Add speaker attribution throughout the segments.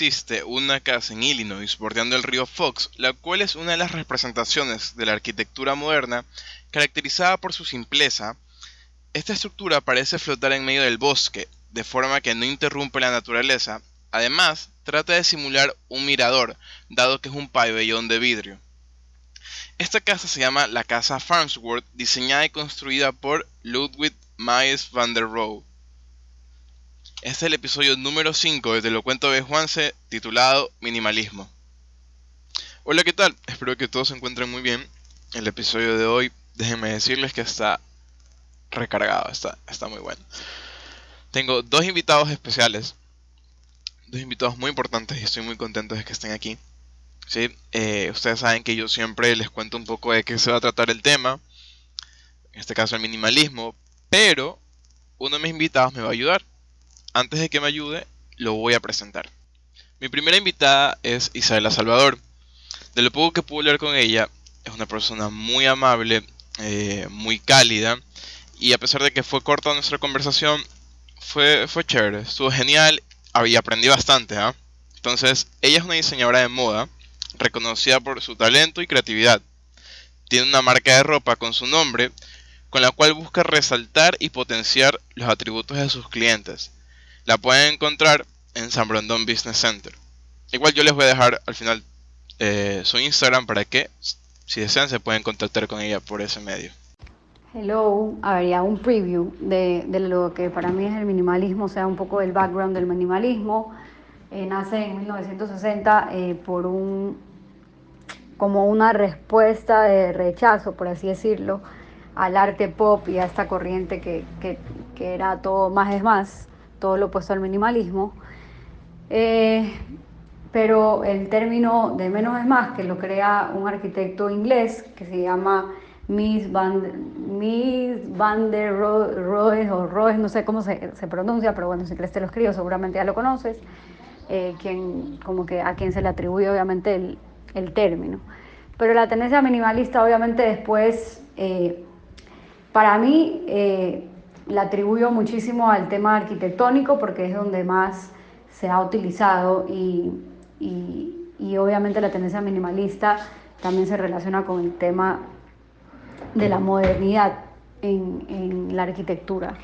Speaker 1: Existe una casa en Illinois bordeando el río Fox, la cual es una de las representaciones de la arquitectura moderna, caracterizada por su simpleza. Esta estructura parece flotar en medio del bosque, de forma que no interrumpe la naturaleza. Además, trata de simular un mirador, dado que es un pabellón de vidrio. Esta casa se llama la Casa Farnsworth, diseñada y construida por Ludwig Mies van der Rohe. Este es el episodio número 5 de Te lo cuento de Juanse, titulado Minimalismo. Hola, ¿qué tal? Espero que todos se encuentren muy bien. El episodio de hoy, déjenme decirles que está recargado, está, está muy bueno. Tengo dos invitados especiales, dos invitados muy importantes y estoy muy contento de que estén aquí. ¿Sí? Eh, ustedes saben que yo siempre les cuento un poco de qué se va a tratar el tema, en este caso el minimalismo, pero uno de mis invitados me va a ayudar antes de que me ayude, lo voy a presentar. Mi primera invitada es Isabela Salvador. De lo poco que pude hablar con ella, es una persona muy amable, eh, muy cálida, y a pesar de que fue corta nuestra conversación, fue, fue chévere, estuvo genial y aprendí bastante. ¿ah? Entonces, ella es una diseñadora de moda, reconocida por su talento y creatividad. Tiene una marca de ropa con su nombre, con la cual busca resaltar y potenciar los atributos de sus clientes la pueden encontrar en San Brandon Business Center. Igual yo les voy a dejar al final eh, su Instagram para que, si desean, se pueden contactar con ella por ese medio.
Speaker 2: Hello, habría un preview de, lo que para mí es el minimalismo, o sea, un poco del background del minimalismo. Eh, nace en 1960 eh, por un, como una respuesta de rechazo, por así decirlo, al arte pop y a esta corriente que, que, que era todo más es más todo lo opuesto al minimalismo. Eh, pero el término de menos es más, que lo crea un arquitecto inglés que se llama Miss Van, Miss der Rohe, o Rohe, no sé cómo se, se, pronuncia, pero bueno, si crees te lo escribo, seguramente ya lo conoces, eh, quien, como que a quien se le atribuye obviamente el, el término. Pero la tendencia minimalista obviamente después, eh, para mí, la atribuyo muchísimo al tema arquitectónico porque es donde más se ha utilizado y, obviamente la tendencia minimalista también se relaciona con el tema de la modernidad en, la arquitectura.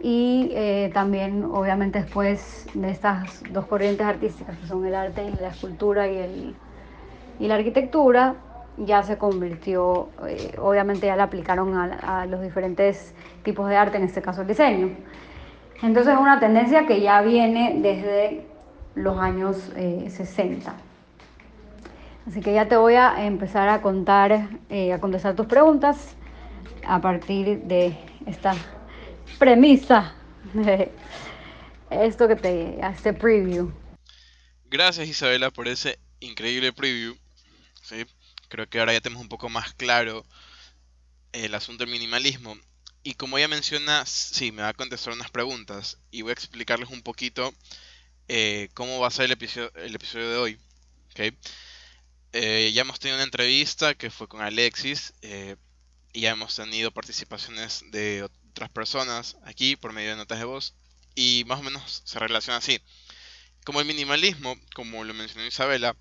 Speaker 2: Y eh, también, obviamente, después de estas dos corrientes artísticas, que son el arte y la escultura y, el, y la arquitectura, ya se convirtió, eh, obviamente ya la aplicaron a, los diferentes tipos de arte, en este caso el diseño. Entonces es una tendencia que ya viene desde los años 60. Eh, Así que ya te voy a empezar a contar, eh, a contestar tus preguntas a partir de esta premisa de esto que te hace preview.
Speaker 1: Gracias Isabela por ese increíble preview. ¿sí? Creo que ahora ya tenemos un poco más claro el asunto del minimalismo. Y como ella menciona, sí, me va a contestar unas preguntas y voy a explicarles un poquito eh, cómo va a ser el episodio, el episodio de hoy. Eh, ya hemos tenido una entrevista que fue con Alexis eh, y ya hemos tenido participaciones de otras personas aquí por medio de notas de voz y más o menos se relaciona así. Como el minimalismo, como lo mencionó Isabela,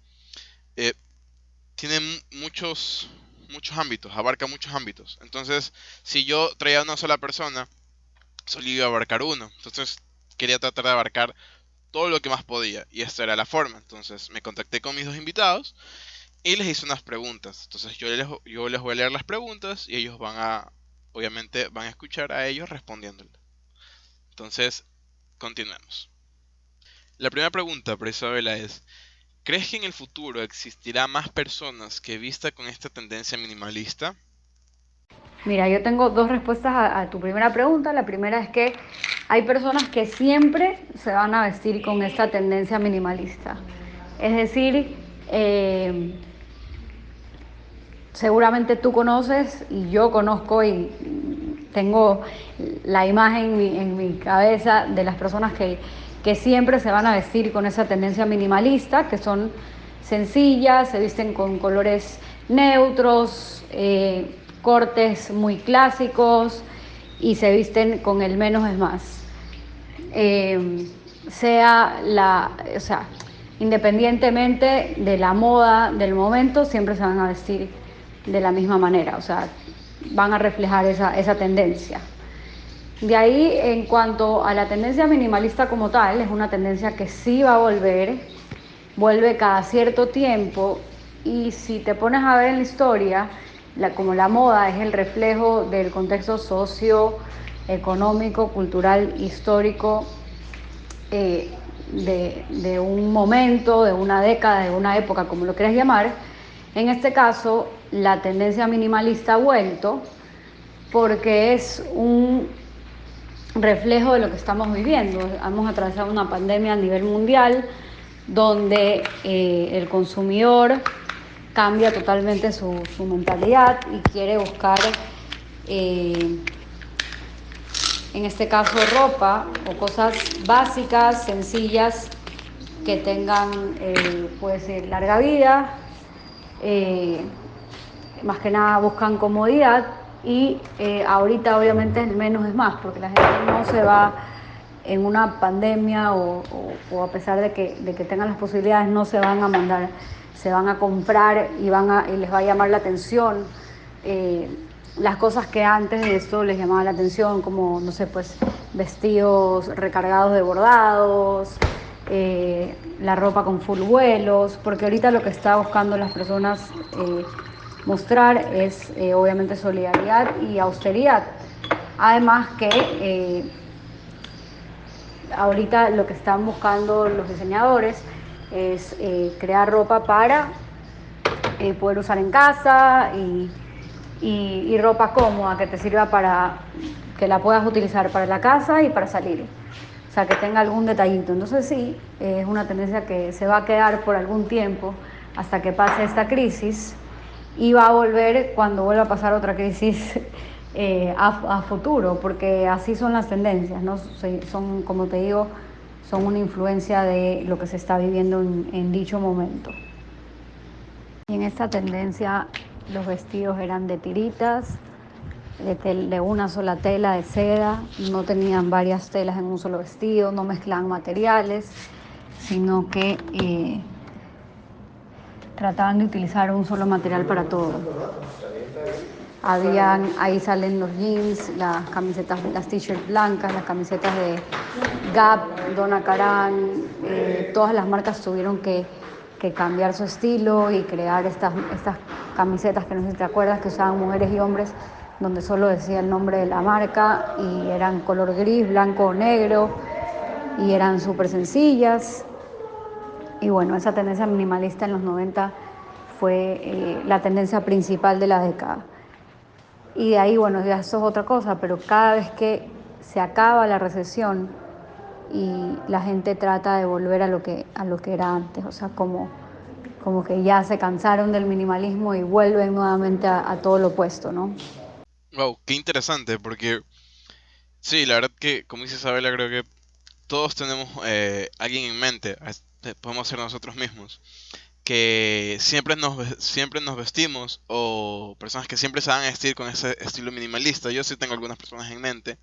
Speaker 1: tiene muchos, muchos ámbitos, abarca muchos ámbitos. Entonces, si yo traía a una sola persona, solo iba a abarcar uno. Entonces, quería tratar de abarcar todo lo que más podía. Y esta era la forma. Entonces, me contacté con mis dos invitados y les hice unas preguntas. Entonces, yo les, yo les voy a leer las preguntas y ellos van a, obviamente, van a escuchar a ellos respondiéndoles. Entonces, continuemos. La primera pregunta para Isabela es, ¿Crees que en el futuro existirá más personas que vista con esta tendencia minimalista?
Speaker 2: Mira, yo tengo dos respuestas a, tu primera pregunta. La primera es que hay personas que siempre se van a vestir con esta tendencia minimalista. Es decir, eh, seguramente tú conoces y yo conozco y tengo la imagen en mi cabeza de las personas que que siempre se van a vestir con esa tendencia minimalista, que son sencillas, se visten con colores neutros, eh, cortes muy clásicos y se visten con el menos es más. Eh, sea la, o sea, independientemente de la moda del momento, siempre se van a vestir de la misma manera, o sea, van a reflejar esa, esa tendencia. De ahí, en cuanto a la tendencia minimalista como tal, es una tendencia que sí va a volver, vuelve cada cierto tiempo y si te pones a ver en la historia, como la moda es el reflejo del contexto socioeconómico, cultural, histórico eh, de, de un momento, de una década, de una época, como lo quieras llamar, en este caso la tendencia minimalista ha vuelto porque es un reflejo de lo que estamos viviendo. Hemos atravesado una pandemia a nivel mundial donde eh, el consumidor cambia totalmente su, mentalidad y quiere buscar, eh, en este caso, ropa o cosas básicas, sencillas, que tengan, ser, larga vida. más que nada buscan comodidad, y eh, ahorita obviamente el menos es más, porque la gente no se va en una pandemia o, a pesar de que, de que, tengan las posibilidades, no se van a mandar, se van a comprar y, van a, y les va a llamar la atención. Eh, las cosas que antes de esto les llamaban la atención, como, no sé, pues vestidos recargados de bordados, eh, la ropa con full vuelos, porque ahorita lo que está buscando las personas mostrar es eh, obviamente solidaridad y austeridad. Además que eh, ahorita lo que están buscando los diseñadores es eh, crear ropa para poder usar en casa y, y, ropa cómoda que te sirva para que la puedas utilizar para la casa y para salir. O sea, que tenga algún detallito. Entonces sí, es una tendencia que se va a quedar por algún tiempo hasta que pase esta crisis y va a volver cuando vuelva a pasar otra crisis eh, a, futuro, porque así son las tendencias, ¿no? son, como te digo, son una influencia de lo que se está viviendo en, dicho momento. Y en esta tendencia los vestidos eran de tiritas, de, una sola tela de seda, no tenían varias telas en un solo vestido, no mezclaban materiales, sino que eh, trataban de utilizar un solo material para todo. Habían, ahí salen los jeans, las camisetas, las t-shirts blancas, las camisetas de Gap, Donna Karan, eh, todas las marcas tuvieron que, cambiar su estilo y crear estas, estas camisetas que no sé si te acuerdas, que usaban mujeres y hombres, donde solo decía el nombre de la marca y eran color gris, blanco o negro y eran súper sencillas. Y bueno, esa tendencia minimalista en los 90 fue eh, la tendencia principal de la década. Y de ahí, bueno, ya eso es otra cosa, pero cada vez que se acaba la recesión y la gente trata de volver a lo que, a lo que era antes, o sea, como, como que ya se cansaron del minimalismo y vuelven nuevamente a, todo lo opuesto, ¿no?
Speaker 1: Wow, qué interesante, porque sí, la verdad que, como dice Isabela, creo que todos tenemos eh, alguien en mente podemos ser nosotros mismos, que siempre nos, siempre nos vestimos o personas que siempre se van a vestir con ese estilo minimalista. Yo sí tengo algunas personas en mente.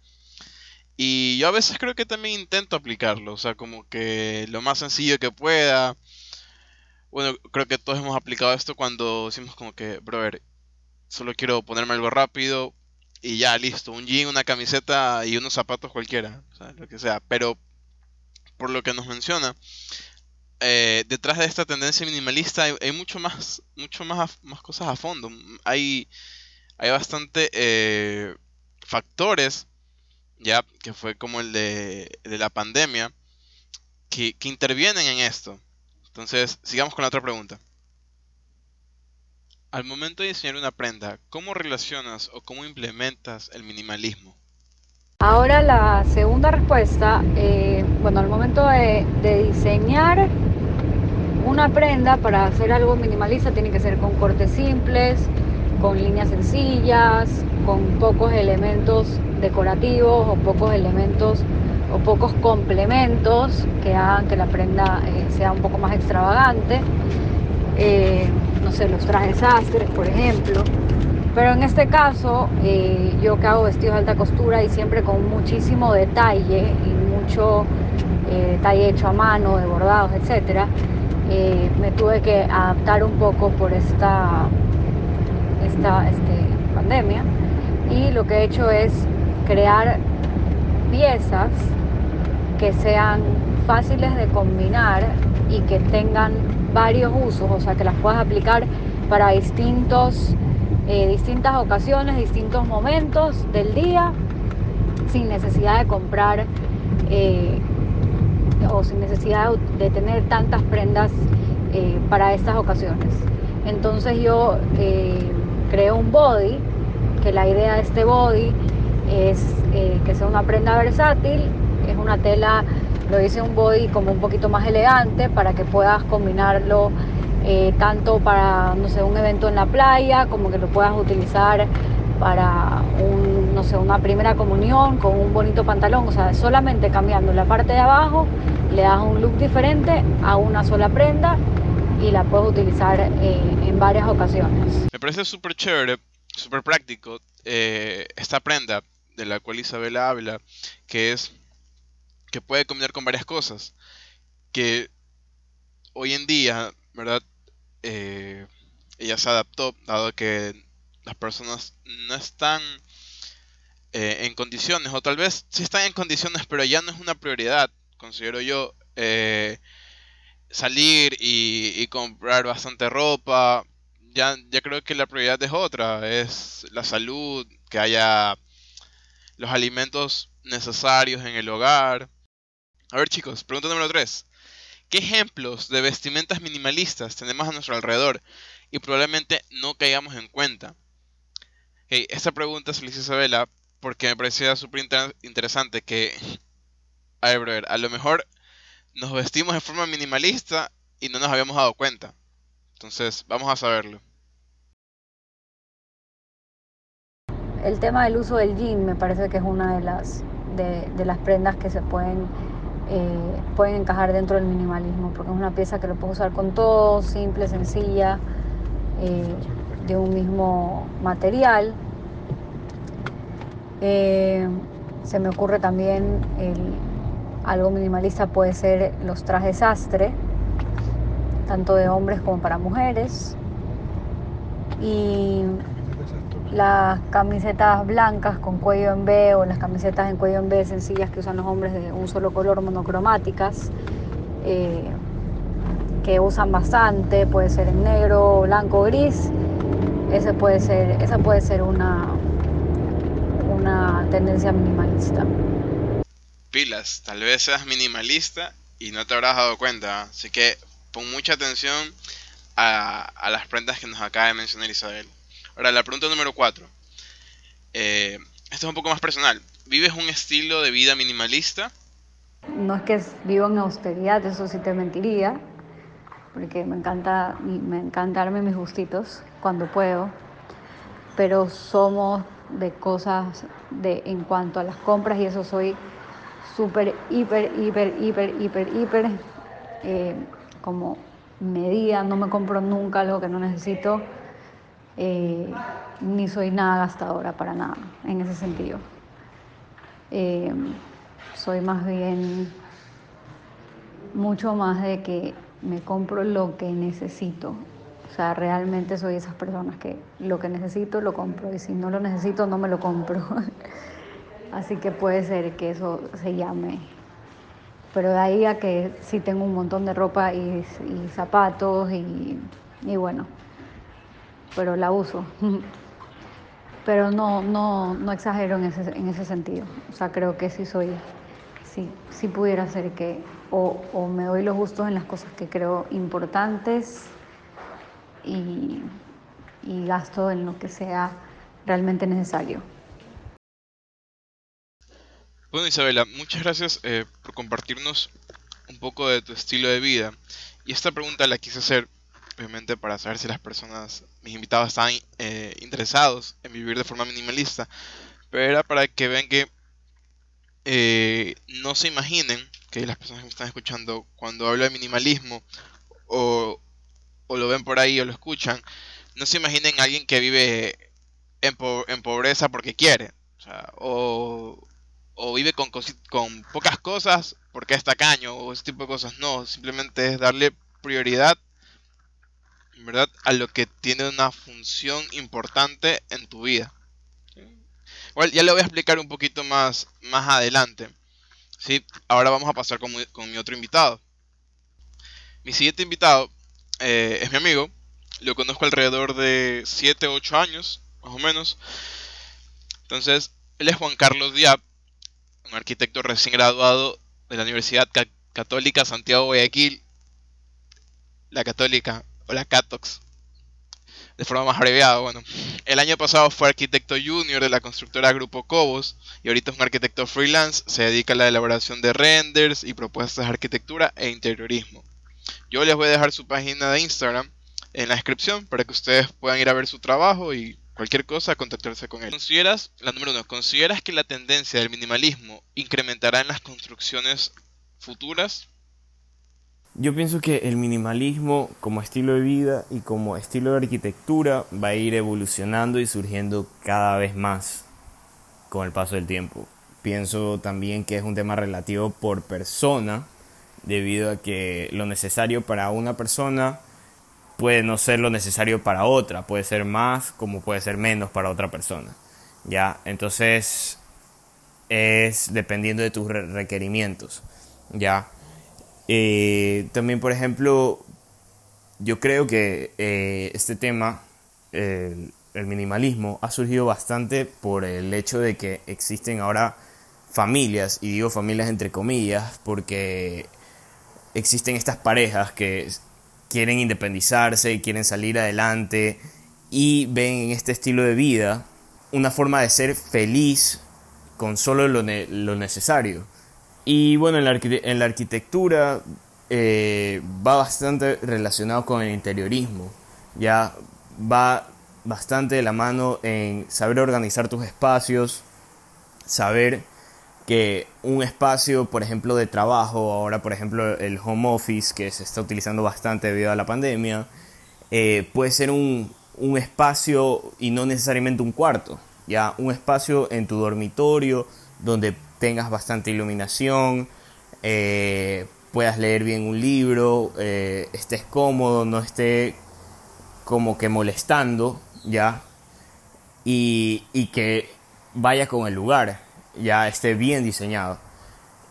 Speaker 1: Y yo a veces creo que también intento aplicarlo, o sea, como que lo más sencillo que pueda. Bueno, creo que todos hemos aplicado esto cuando decimos como que, brother, solo quiero ponerme algo rápido y ya, listo, un jean, una camiseta y unos zapatos cualquiera, o sea, lo que sea. Pero por lo que nos menciona, eh, detrás de esta tendencia minimalista hay, mucho más, mucho más, más cosas a fondo. Hay, hay bastante eh, factores, ya, que fue como el de, la pandemia, que, intervienen en esto. Entonces, sigamos con la otra pregunta. Al momento de diseñar una prenda, ¿cómo relacionas o cómo implementas el minimalismo?
Speaker 2: Ahora la segunda respuesta, eh, bueno, al momento de, diseñar una prenda para hacer algo minimalista tiene que ser con cortes simples, con líneas sencillas, con pocos elementos decorativos o pocos elementos o pocos complementos que hagan que la prenda eh, sea un poco más extravagante. Eh, no sé, los trajes sastres, por ejemplo. Pero en este caso, eh, yo que hago vestidos de alta costura y siempre con muchísimo detalle y mucho eh, talle hecho a mano, de bordados, etc. Eh, me tuve que adaptar un poco por esta, esta este, pandemia y lo que he hecho es crear piezas que sean fáciles de combinar y que tengan varios usos, o sea, que las puedas aplicar para distintos, eh, distintas ocasiones, distintos momentos del día, sin necesidad de comprar eh, o sin necesidad de tener tantas prendas eh, para estas ocasiones. Entonces yo creo un body, que la idea de este body es que sea una prenda versátil, es una tela lo hice un body como un poquito más elegante para que puedas combinarlo eh, tanto para, no sé, un evento en la playa, como que lo puedas utilizar para un, no sé, una primera comunión con un bonito pantalón. O sea, solamente cambiando la parte de abajo le das un look diferente a una sola prenda y la puedes utilizar eh, en varias ocasiones.
Speaker 1: Me parece súper chévere, súper práctico eh, esta prenda de la cual Isabela habla, que es que puede combinar con varias cosas. Que hoy en día, ¿verdad? Eh, ella se adaptó, dado que las personas no están eh, en condiciones, o tal vez sí están en condiciones, pero ya no es una prioridad, considero yo, eh, salir y, comprar bastante ropa. Ya, ya creo que la prioridad es otra, es la salud, que haya los alimentos necesarios en el hogar. A ver chicos, pregunta número 3. ¿Qué ejemplos de vestimentas minimalistas tenemos a nuestro alrededor y probablemente no caigamos en cuenta? esta pregunta se le hizo a Isabela porque me parecía súper interesante que, a ver, brother, a lo mejor nos vestimos de forma minimalista y no nos habíamos dado cuenta. Entonces, vamos a saberlo.
Speaker 2: El tema del uso del jean me parece que es una de las, de las prendas que se pueden eh, pueden encajar dentro del minimalismo, porque es una pieza que lo puedo usar con todo, simple, sencilla, eh, de un mismo material. Eh, se me ocurre también algo minimalista puede ser los trajes astre, tanto de hombres como para mujeres. Y las camisetas blancas con cuello en B o las camisetas en cuello en B sencillas que usan los hombres de un solo color monocromáticas eh, que usan bastante, puede ser en negro, blanco, gris. Ese puede ser, esa puede ser una, una tendencia minimalista.
Speaker 1: Pilas, tal vez seas minimalista y no te habrás dado cuenta, así que pon mucha atención a, a las prendas que nos acaba de mencionar Isabel. Ahora, la pregunta número 4. Eh, esto es un poco más personal. ¿Vives un estilo de vida minimalista?
Speaker 2: No es que vivo en austeridad, eso sí te mentiría, porque me encanta, me encanta darme mis gustitos cuando puedo, pero somos de cosas de, en cuanto a las compras y eso soy súper, hiper, hiper, hiper, hiper, hiper, eh, como medida, no me compro nunca algo que no necesito eh, ni soy nada gastadora para nada en ese sentido. Eh, soy más bien mucho más de que me compro lo que necesito. O sea, realmente soy esas personas que lo que necesito lo compro y si no lo necesito no me lo compro. Así que puede ser que eso se llame. Pero de ahí a que sí tengo un montón de ropa y, zapatos y bueno, pero la uso. pero no, no, no exagero en ese, en ese sentido. O sea, creo que sí soy, sí, sí pudiera ser que o, o me doy los gustos en las cosas que creo importantes y, y gasto en lo que sea realmente necesario.
Speaker 1: Bueno Isabela, muchas gracias eh, por compartirnos un poco de tu estilo de vida. Y esta pregunta la quise hacer obviamente para saber si las personas, mis invitados están eh, interesados en vivir de forma minimalista, pero era para que vean que eh, no se imaginen que las personas que me están escuchando cuando hablo de minimalismo o, o lo ven por ahí o lo escuchan, no se imaginen a alguien que vive en, pobreza porque quiere, o, o vive con, con pocas cosas porque es tacaño o ese tipo de cosas. No, simplemente es darle prioridad ¿verdad? a lo que tiene una función importante en tu vida. Bueno, ya le voy a explicar un poquito más, más adelante. ¿sí? Ahora vamos a pasar con, mi otro invitado. Mi siguiente invitado eh, es mi amigo. Lo conozco alrededor de 7, 8 años, más o menos. Entonces, él es Juan Carlos Diab, un arquitecto recién graduado de la Universidad Católica Santiago Guayaquil, la Católica o la Catox, de forma más abreviada. Bueno, el año pasado fue arquitecto junior de la constructora Grupo Cobos y ahorita es un arquitecto freelance. Se dedica a la elaboración de renders y propuestas de arquitectura e interiorismo. Yo les voy a dejar su página de Instagram en la descripción para que ustedes puedan ir a ver su trabajo y cualquier cosa contactarse con él. ¿Consideras, la número uno, ¿consideras que la tendencia del minimalismo incrementará en las construcciones futuras?
Speaker 3: Yo pienso que el minimalismo como estilo de vida y como estilo de arquitectura va a ir evolucionando y surgiendo cada vez más con el paso del tiempo. Pienso también que es un tema relativo por persona, debido a que lo necesario para una persona puede no ser lo necesario para otra, puede ser más como puede ser menos para otra persona. ¿Ya? Entonces es dependiendo de tus requerimientos. ¿Ya? Eh, también, por ejemplo, yo creo que eh, este tema, el, minimalismo, ha surgido bastante por el hecho de que existen ahora familias, y digo familias entre comillas, porque existen estas parejas que quieren independizarse y quieren salir adelante y ven en este estilo de vida una forma de ser feliz con solo lo, lo necesario. Y bueno, en la, arquitectura eh, va bastante relacionado con el interiorismo. Ya va bastante de la mano en saber organizar tus espacios, saber que un espacio, por ejemplo, de trabajo, ahora por ejemplo el home office que se está utilizando bastante debido a la pandemia, eh, puede ser un, un espacio y no necesariamente un cuarto, ya un espacio en tu dormitorio donde tengas bastante iluminación, eh, puedas leer bien un libro, eh, estés cómodo, no esté como que molestando, ¿ya? Y, que vaya con el lugar, ya esté bien diseñado.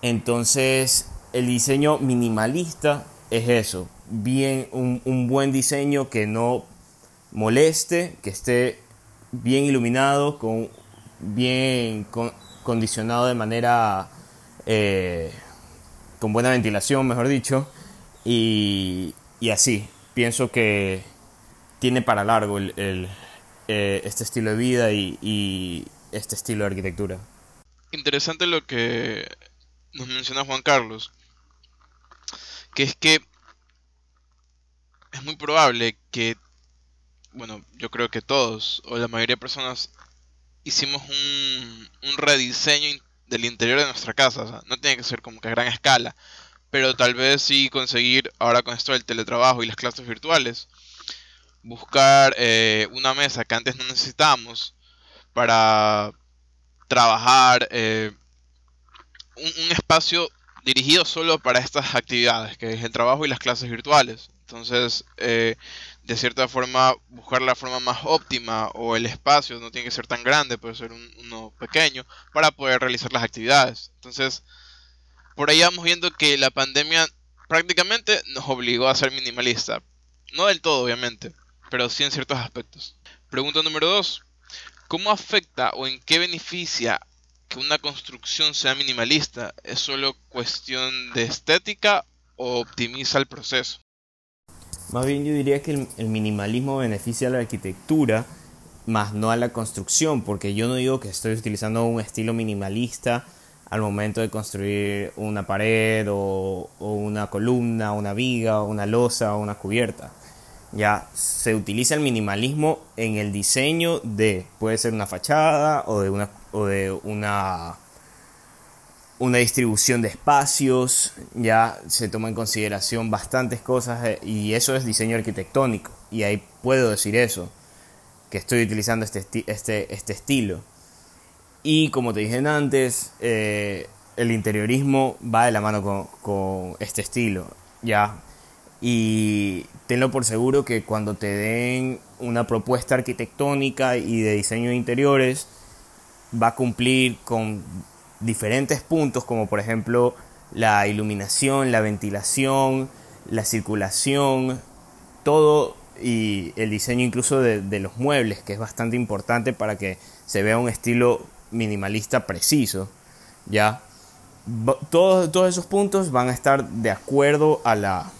Speaker 3: Entonces, el diseño minimalista es eso, bien, un, un buen diseño que no moleste, que esté bien iluminado, con bien con, condicionado de manera eh, con buena ventilación, mejor dicho, y, así. Pienso que tiene para largo el, eh, este estilo de vida y, este estilo de arquitectura.
Speaker 1: Interesante lo que nos menciona Juan Carlos, que es que es muy probable que, bueno, yo creo que todos o la mayoría de personas hicimos un, rediseño del interior de nuestra casa. no tiene que ser como que a gran escala. Pero tal vez sí conseguir, ahora con esto del teletrabajo y las clases virtuales, buscar eh, una mesa que antes no necesitábamos para trabajar, eh, un, un, espacio dirigido solo para estas actividades, que es el trabajo y las clases virtuales. Entonces, eh, de cierta forma buscar la forma más óptima o el espacio no tiene que ser tan grande, puede ser uno pequeño para poder realizar las actividades. Entonces, por ahí vamos viendo que la pandemia prácticamente nos obligó a ser minimalista. No del todo, obviamente, pero sí en ciertos aspectos. Pregunta número 2. ¿Cómo afecta o en qué beneficia que una construcción sea minimalista? ¿Es solo cuestión de estética o optimiza el proceso?
Speaker 3: Más bien yo diría que el, minimalismo beneficia a la arquitectura, más no a la construcción, porque yo no digo que estoy utilizando un estilo minimalista al momento de construir una pared o, una columna, una viga, una losa o una cubierta. Ya se utiliza el minimalismo en el diseño de, puede ser una fachada o de una, o de una una distribución de espacios, ya se toma en consideración bastantes cosas eh, y eso es diseño arquitectónico y ahí puedo decir eso, que estoy utilizando este, este, este estilo. Y como te dije antes, eh, el interiorismo va de la mano con, con este estilo, ¿ya? Y tenlo por seguro que cuando te den una propuesta arquitectónica y de diseño de interiores, va a cumplir con diferentes puntos, como por ejemplo la iluminación, la ventilación, la circulación, todo y el diseño incluso de, los muebles, que es bastante importante para que se vea un estilo minimalista preciso. ¿ya? Todos, todos esos puntos van a estar de acuerdo a, la,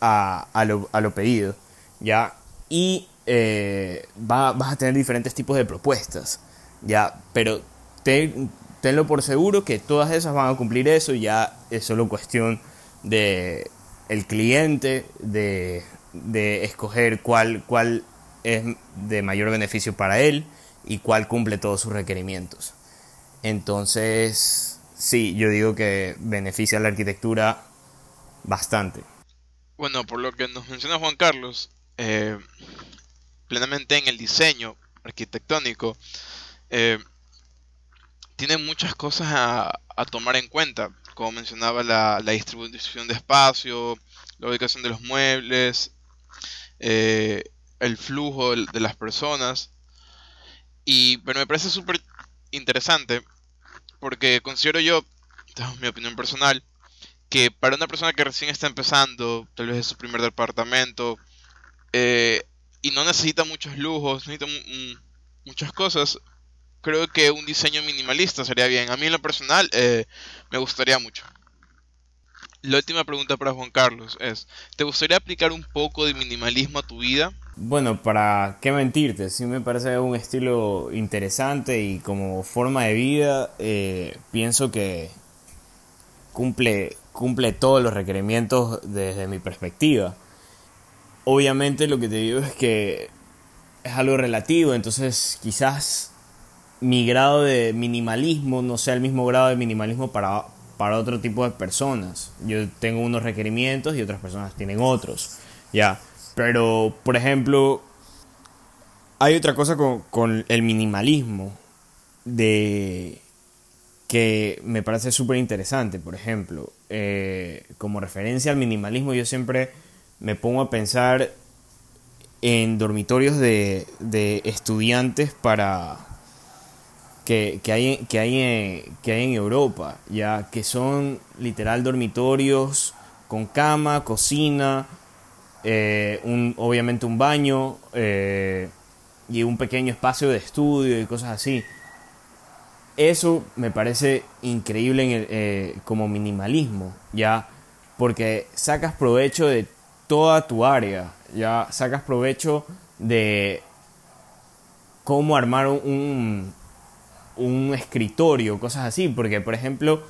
Speaker 3: a, a, lo, pedido. ¿ya? Y eh, va, vas a tener diferentes tipos de propuestas. ¿ya? Pero ten, tenlo por seguro que todas esas van a cumplir eso. Ya es solo cuestión de el cliente de, de escoger cuál, cuál es de mayor beneficio para él y cuál cumple todos sus requerimientos. Entonces, sí, yo digo que beneficia a la arquitectura bastante.
Speaker 1: Bueno, por lo que nos menciona Juan Carlos, eh, plenamente en el diseño arquitectónico, eh, tiene muchas cosas a, tomar en cuenta, como mencionaba la, la, distribución de espacio, la ubicación de los muebles, eh, el flujo de, las personas. Y pero me parece súper interesante porque considero yo, es mi opinión personal, que para una persona que recién está empezando, tal vez es su primer departamento, eh, y no necesita muchos lujos, necesita muchas cosas, creo que un diseño minimalista sería bien. A mí en lo personal eh, me gustaría mucho. La última pregunta para Juan Carlos es, ¿te gustaría aplicar un poco de minimalismo a tu vida?
Speaker 3: Bueno, para qué mentirte, sí me parece un estilo interesante y como forma de vida eh, pienso que cumple, cumple todos los requerimientos desde mi perspectiva. Obviamente lo que te digo es que es algo relativo, entonces quizás mi grado de minimalismo no sea el mismo grado de minimalismo para, para otro tipo de personas. Yo tengo unos requerimientos y otras personas tienen otros. Ya. Pero, por ejemplo, hay otra cosa con, con el minimalismo de que me parece súper interesante. Por ejemplo, eh, como referencia al minimalismo, yo siempre me pongo a pensar en dormitorios de, de estudiantes para que, que, hay, que, hay en, que hay en Europa, ya que son literal dormitorios con cama, cocina, eh, un, obviamente un baño eh, y un pequeño espacio de estudio y cosas así. Eso me parece increíble en el, eh, como minimalismo, ya, porque sacas provecho de toda tu área, ya sacas provecho de cómo armar un, un escritorio, cosas así, porque por ejemplo,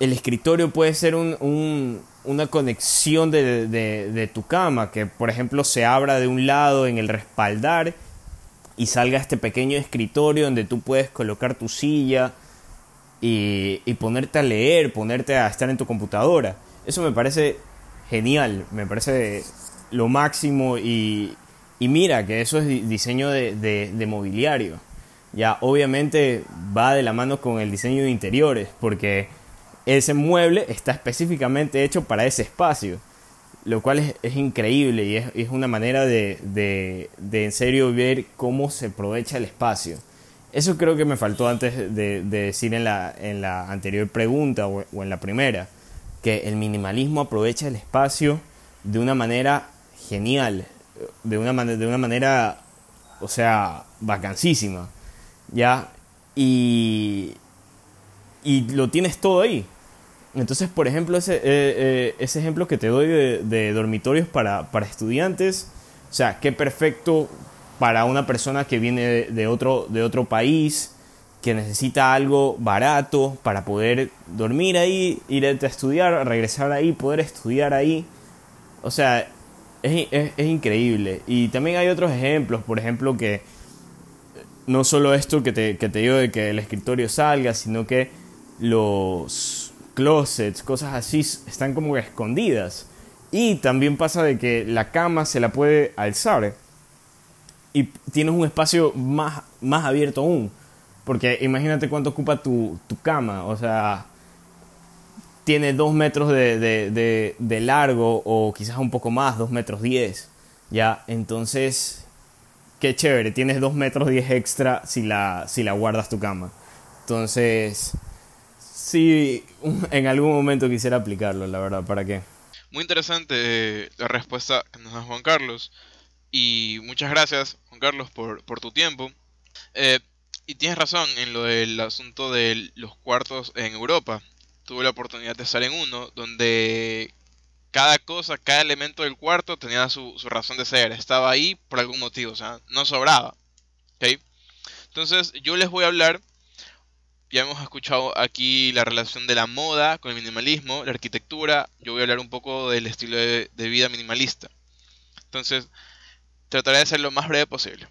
Speaker 3: el escritorio puede ser un, un, una conexión de, de, de, tu cama, que por ejemplo se abra de un lado en el respaldar y salga este pequeño escritorio donde tú puedes colocar tu silla y, y ponerte a leer, ponerte a estar en tu computadora. Eso me parece genial, me parece lo máximo y, y mira que eso es diseño de, de, de mobiliario ya obviamente va de la mano con el diseño de interiores, porque ese mueble está específicamente hecho para ese espacio, lo cual es, es increíble y es, es, una manera de, de, de, en serio ver cómo se aprovecha el espacio. Eso creo que me faltó antes de, de decir en la, en la anterior pregunta o, o en la primera, que el minimalismo aprovecha el espacio de una manera genial, de una, man de una manera, o sea, vacancísima ¿ya? Y, y lo tienes todo ahí. Entonces, por ejemplo, ese, eh, eh, ese ejemplo que te doy de, de dormitorios para, para, estudiantes, o sea, qué perfecto para una persona que viene de, de, otro, de otro país, que necesita algo barato para poder dormir ahí, ir a estudiar, regresar ahí, poder estudiar ahí. O sea, es, es, es increíble. Y también hay otros ejemplos, por ejemplo, que no solo esto que te, que te digo de que el escritorio salga, sino que los closets, cosas así, están como escondidas. Y también pasa de que la cama se la puede alzar y tienes un espacio más, más abierto aún. Porque imagínate cuánto ocupa tu, tu cama, o sea, tiene dos metros de, de, de, largo o quizás un poco más, dos metros diez, ya, entonces, qué chévere, tienes dos metros diez extra si la, si la guardas tu cama. Entonces, sí, en algún momento quisiera aplicarlo, la verdad, ¿para qué?
Speaker 1: Muy interesante eh, la respuesta que nos da Juan Carlos. Y muchas gracias, Juan Carlos, por, por tu tiempo. Eh, y tienes razón en lo del asunto de los cuartos en Europa. Tuve la oportunidad de estar en uno donde cada cosa, cada elemento del cuarto tenía su, razón de ser. Estaba ahí por algún motivo, o sea, no sobraba. ¿okay? Entonces yo les voy a hablar ya hemos escuchado aquí la relación de la moda con el minimalismo, la arquitectura. Yo voy a hablar un poco del estilo de, vida minimalista. Entonces, trataré de ser lo más breve posible.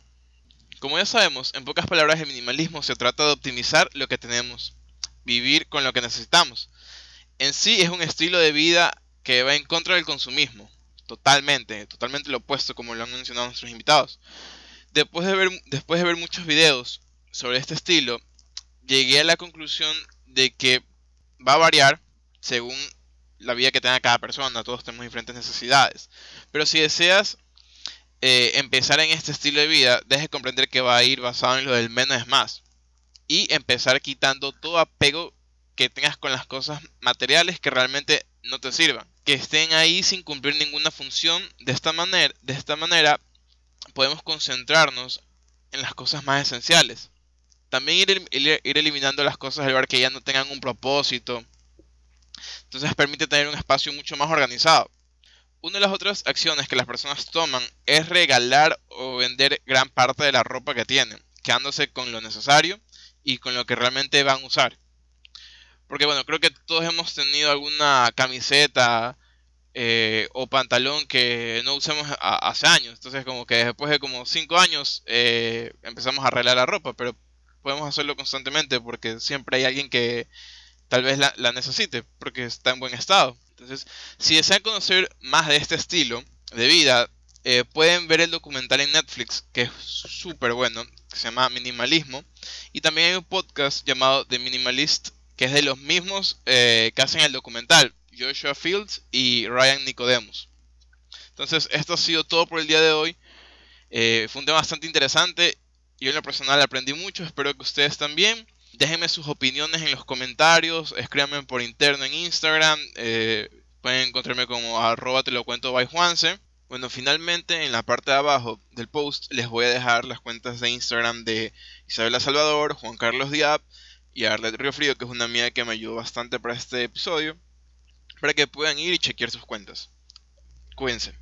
Speaker 1: Como ya sabemos, en pocas palabras, el minimalismo se trata de optimizar lo que tenemos, vivir con lo que necesitamos. En sí es un estilo de vida que va en contra del consumismo, totalmente, totalmente lo opuesto, como lo han mencionado nuestros invitados. Después de ver, después de ver muchos videos sobre este estilo, llegué a la conclusión de que va a variar según la vida que tenga cada persona. Todos tenemos diferentes necesidades. Pero si deseas eh, empezar en este estilo de vida, deje comprender que va a ir basado en lo del menos es más. Y empezar quitando todo apego que tengas con las cosas materiales que realmente no te sirvan. Que estén ahí sin cumplir ninguna función. De esta manera, de esta manera podemos concentrarnos en las cosas más esenciales. También ir, eliminando las cosas del lugar que ya no tengan un propósito. Entonces permite tener un espacio mucho más organizado. Una de las otras acciones que las personas toman es regalar o vender gran parte de la ropa que tienen, quedándose con lo necesario y con lo que realmente van a usar. Porque bueno, creo que todos hemos tenido alguna camiseta eh, o pantalón que no usemos hace años. Entonces como que después de como 5 años eh, empezamos a arreglar la ropa, pero podemos hacerlo constantemente porque siempre hay alguien que tal vez la, necesite porque está en buen estado. Entonces, si desean conocer más de este estilo de vida, eh, pueden ver el documental en Netflix que es súper bueno, que se llama Minimalismo. Y también hay un podcast llamado The Minimalist, que es de los mismos eh, que hacen el documental, Joshua Fields y Ryan Nicodemus. Entonces, esto ha sido todo por el día de hoy. Eh, fue un tema bastante interesante yo en lo personal aprendí mucho, espero que ustedes también. Déjenme sus opiniones en los comentarios, escríbanme por interno en Instagram, eh, pueden encontrarme como arroba te lo cuento by Juanse. Bueno, finalmente en la parte de abajo del post les voy a dejar las cuentas de Instagram de Isabela Salvador, Juan Carlos Diab y Arlet Río Frío, que es una amiga que me ayudó bastante para este episodio, para que puedan ir y chequear sus cuentas. Cuídense.